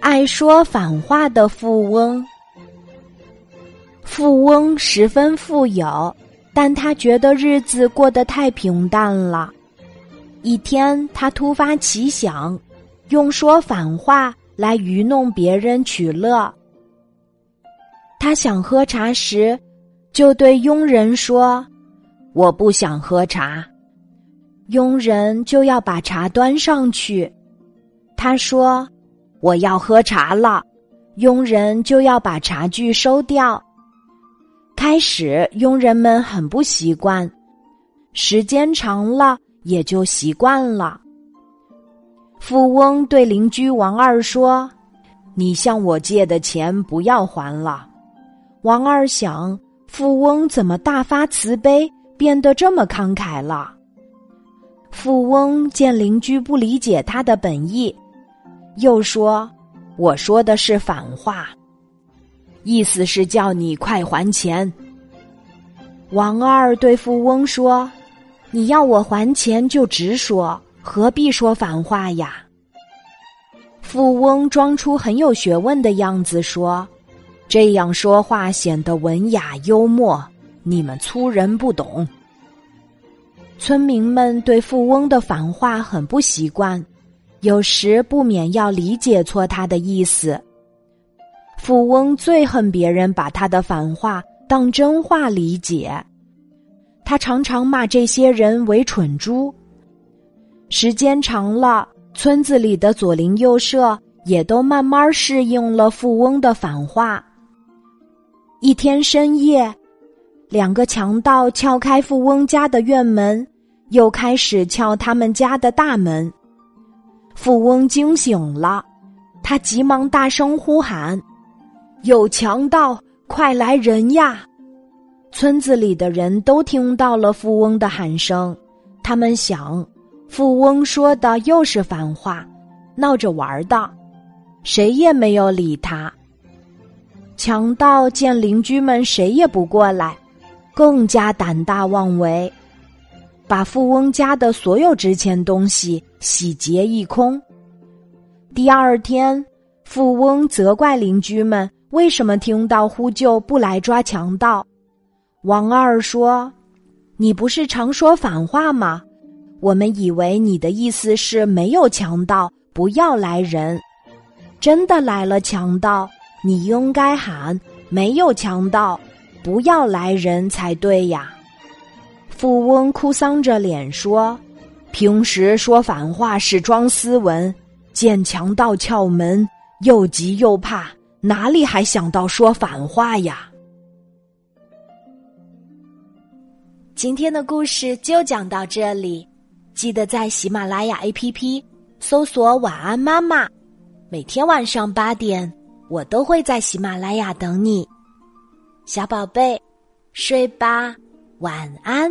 爱说反话的富翁。富翁十分富有，但他觉得日子过得太平淡了。一天，他突发奇想，用说反话来愚弄别人取乐。他想喝茶时，就对佣人说：“我不想喝茶。”佣人就要把茶端上去。他说：“我要喝茶了。”佣人就要把茶具收掉。开始，佣人们很不习惯，时间长了也就习惯了。富翁对邻居王二说：“你向我借的钱不要还了。”王二想，富翁怎么大发慈悲，变得这么慷慨了？富翁见邻居不理解他的本意，又说：“我说的是反话，意思是叫你快还钱。”王二对富翁说：“你要我还钱就直说，何必说反话呀？”富翁装出很有学问的样子说：“这样说话显得文雅幽默，你们粗人不懂。”村民们对富翁的反话很不习惯，有时不免要理解错他的意思。富翁最恨别人把他的反话当真话理解，他常常骂这些人为蠢猪。时间长了，村子里的左邻右舍也都慢慢适应了富翁的反话。一天深夜。两个强盗撬开富翁家的院门，又开始撬他们家的大门。富翁惊醒了，他急忙大声呼喊：“有强盗，快来人呀！”村子里的人都听到了富翁的喊声，他们想，富翁说的又是反话，闹着玩的，谁也没有理他。强盗见邻居们谁也不过来。更加胆大妄为，把富翁家的所有值钱东西洗劫一空。第二天，富翁责怪邻居们为什么听到呼救不来抓强盗。王二说：“你不是常说反话吗？我们以为你的意思是没有强盗，不要来人。真的来了强盗，你应该喊没有强盗。”不要来人才对呀！富翁哭丧着脸说：“平时说反话是装斯文，见强盗撬门又急又怕，哪里还想到说反话呀？”今天的故事就讲到这里，记得在喜马拉雅 APP 搜索“晚安妈妈”，每天晚上八点，我都会在喜马拉雅等你。小宝贝，睡吧，晚安。